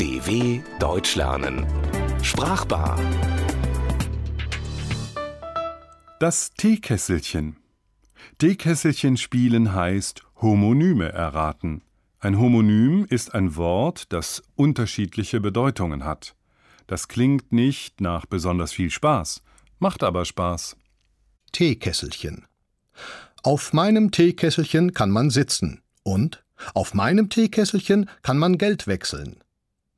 DW Deutsch lernen. Sprachbar. Das Teekesselchen. Teekesselchen spielen heißt Homonyme erraten. Ein Homonym ist ein Wort, das unterschiedliche Bedeutungen hat. Das klingt nicht nach besonders viel Spaß, macht aber Spaß. Teekesselchen. Auf meinem Teekesselchen kann man sitzen und auf meinem Teekesselchen kann man Geld wechseln.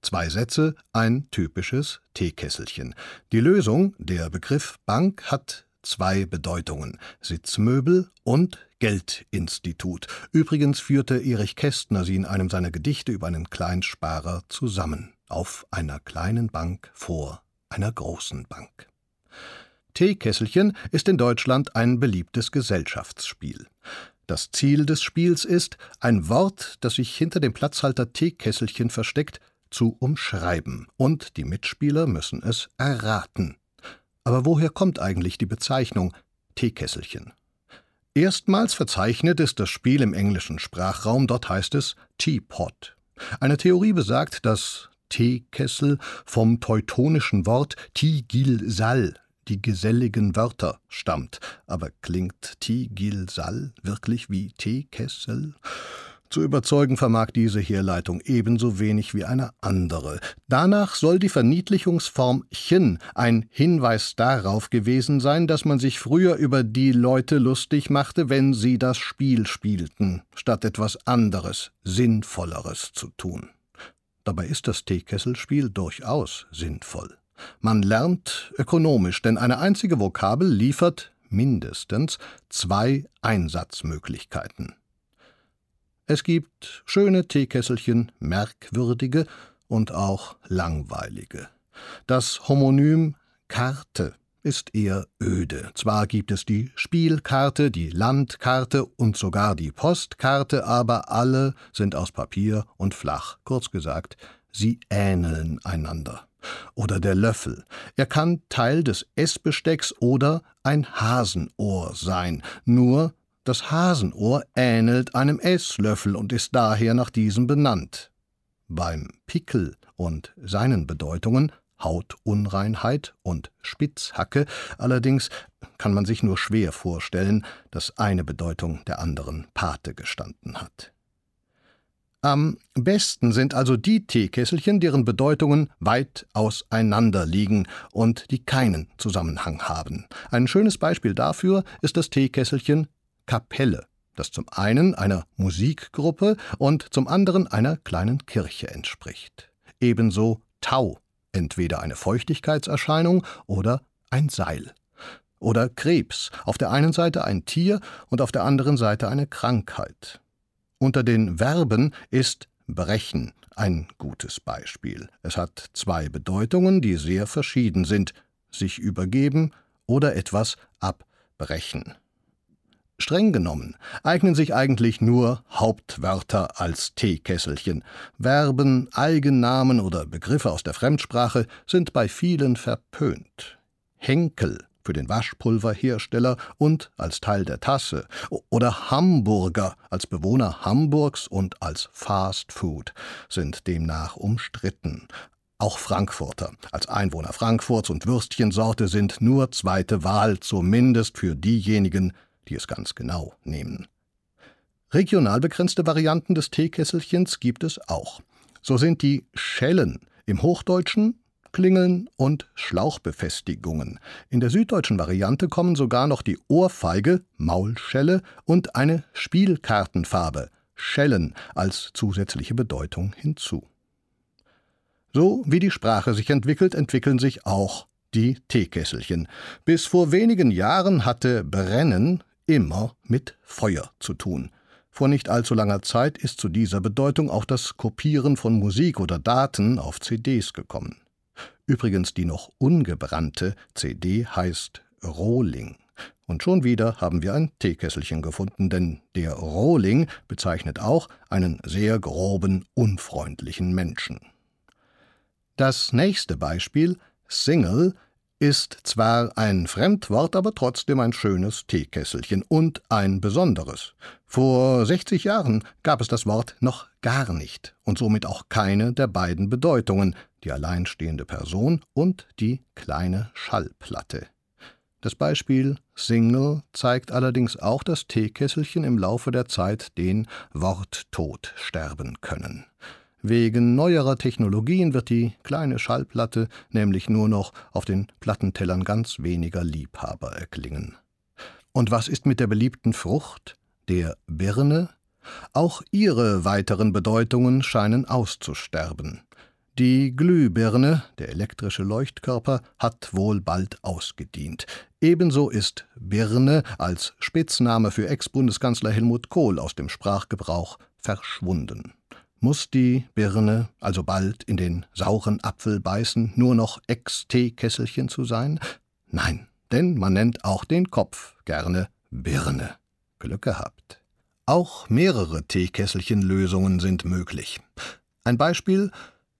Zwei Sätze, ein typisches Teekesselchen. Die Lösung, der Begriff Bank, hat zwei Bedeutungen: Sitzmöbel und Geldinstitut. Übrigens führte Erich Kästner sie in einem seiner Gedichte über einen Kleinsparer zusammen. Auf einer kleinen Bank vor einer großen Bank. Teekesselchen ist in Deutschland ein beliebtes Gesellschaftsspiel. Das Ziel des Spiels ist, ein Wort, das sich hinter dem Platzhalter Teekesselchen versteckt, zu umschreiben, und die Mitspieler müssen es erraten. Aber woher kommt eigentlich die Bezeichnung Teekesselchen? Erstmals verzeichnet ist das Spiel im englischen Sprachraum, dort heißt es Teapot. Eine Theorie besagt, dass Teekessel vom teutonischen Wort Tigil-Sal die geselligen Wörter stammt. Aber klingt Tigil-Sal wirklich wie Teekessel? Zu überzeugen vermag diese Herleitung ebenso wenig wie eine andere. Danach soll die Verniedlichungsform chen ein Hinweis darauf gewesen sein, dass man sich früher über die Leute lustig machte, wenn sie das Spiel spielten, statt etwas anderes, Sinnvolleres zu tun. Dabei ist das Teekesselspiel durchaus sinnvoll. Man lernt ökonomisch, denn eine einzige Vokabel liefert mindestens zwei Einsatzmöglichkeiten. Es gibt schöne Teekesselchen, merkwürdige und auch langweilige. Das Homonym Karte ist eher öde. Zwar gibt es die Spielkarte, die Landkarte und sogar die Postkarte, aber alle sind aus Papier und flach. Kurz gesagt, sie ähneln einander. Oder der Löffel. Er kann Teil des Essbestecks oder ein Hasenohr sein. Nur das Hasenohr ähnelt einem Esslöffel und ist daher nach diesem benannt. Beim Pickel und seinen Bedeutungen Hautunreinheit und Spitzhacke allerdings kann man sich nur schwer vorstellen, dass eine Bedeutung der anderen Pate gestanden hat. Am besten sind also die Teekesselchen, deren Bedeutungen weit auseinander liegen und die keinen Zusammenhang haben. Ein schönes Beispiel dafür ist das Teekesselchen Kapelle, das zum einen einer Musikgruppe und zum anderen einer kleinen Kirche entspricht. Ebenso Tau, entweder eine Feuchtigkeitserscheinung oder ein Seil. Oder Krebs, auf der einen Seite ein Tier und auf der anderen Seite eine Krankheit. Unter den Verben ist brechen ein gutes Beispiel. Es hat zwei Bedeutungen, die sehr verschieden sind sich übergeben oder etwas abbrechen. Streng genommen eignen sich eigentlich nur Hauptwörter als Teekesselchen. Verben, Eigennamen oder Begriffe aus der Fremdsprache sind bei vielen verpönt. Henkel für den Waschpulverhersteller und als Teil der Tasse oder Hamburger als Bewohner Hamburgs und als Fast Food sind demnach umstritten. Auch Frankfurter als Einwohner Frankfurts und Würstchensorte sind nur zweite Wahl, zumindest für diejenigen, die es ganz genau nehmen. Regional begrenzte Varianten des Teekesselchens gibt es auch. So sind die Schellen im Hochdeutschen Klingeln und Schlauchbefestigungen. In der süddeutschen Variante kommen sogar noch die Ohrfeige, Maulschelle und eine Spielkartenfarbe, Schellen, als zusätzliche Bedeutung hinzu. So wie die Sprache sich entwickelt, entwickeln sich auch die Teekesselchen. Bis vor wenigen Jahren hatte Brennen immer mit Feuer zu tun. Vor nicht allzu langer Zeit ist zu dieser Bedeutung auch das Kopieren von Musik oder Daten auf CDs gekommen. Übrigens die noch ungebrannte CD heißt Rohling. Und schon wieder haben wir ein Teekesselchen gefunden, denn der Rohling bezeichnet auch einen sehr groben, unfreundlichen Menschen. Das nächste Beispiel, Single, ist zwar ein Fremdwort, aber trotzdem ein schönes Teekesselchen und ein besonderes. Vor 60 Jahren gab es das Wort noch gar nicht und somit auch keine der beiden Bedeutungen, die alleinstehende Person und die kleine Schallplatte. Das Beispiel Single zeigt allerdings auch, dass Teekesselchen im Laufe der Zeit den Worttod sterben können. Wegen neuerer Technologien wird die kleine Schallplatte nämlich nur noch auf den Plattentellern ganz weniger Liebhaber erklingen. Und was ist mit der beliebten Frucht, der Birne? Auch ihre weiteren Bedeutungen scheinen auszusterben. Die Glühbirne, der elektrische Leuchtkörper, hat wohl bald ausgedient. Ebenso ist Birne als Spitzname für Ex-Bundeskanzler Helmut Kohl aus dem Sprachgebrauch verschwunden. Muss die Birne also bald in den sauren Apfel beißen, nur noch Ex-Teekesselchen zu sein? Nein, denn man nennt auch den Kopf gerne Birne. Glück gehabt. Auch mehrere Teekesselchenlösungen sind möglich. Ein Beispiel: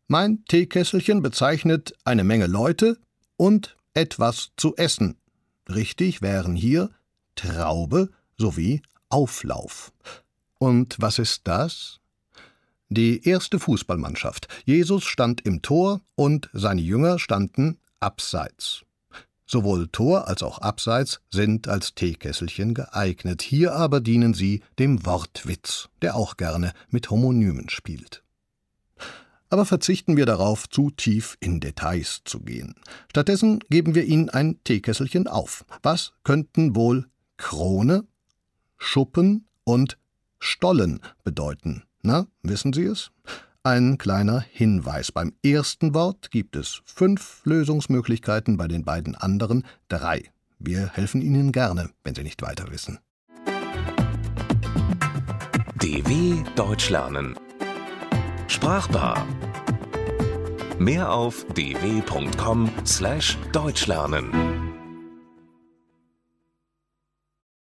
Mein Teekesselchen bezeichnet eine Menge Leute und etwas zu essen. Richtig wären hier Traube sowie Auflauf. Und was ist das? Die erste Fußballmannschaft. Jesus stand im Tor und seine Jünger standen abseits. Sowohl Tor als auch Abseits sind als Teekesselchen geeignet. Hier aber dienen sie dem Wortwitz, der auch gerne mit Homonymen spielt. Aber verzichten wir darauf, zu tief in Details zu gehen. Stattdessen geben wir Ihnen ein Teekesselchen auf. Was könnten wohl Krone, Schuppen und Stollen bedeuten? Na, wissen Sie es? Ein kleiner Hinweis. Beim ersten Wort gibt es fünf Lösungsmöglichkeiten, bei den beiden anderen drei. Wir helfen Ihnen gerne, wenn Sie nicht weiter wissen. DW Deutsch lernen. Sprachbar. Mehr auf dw.com/deutschlernen.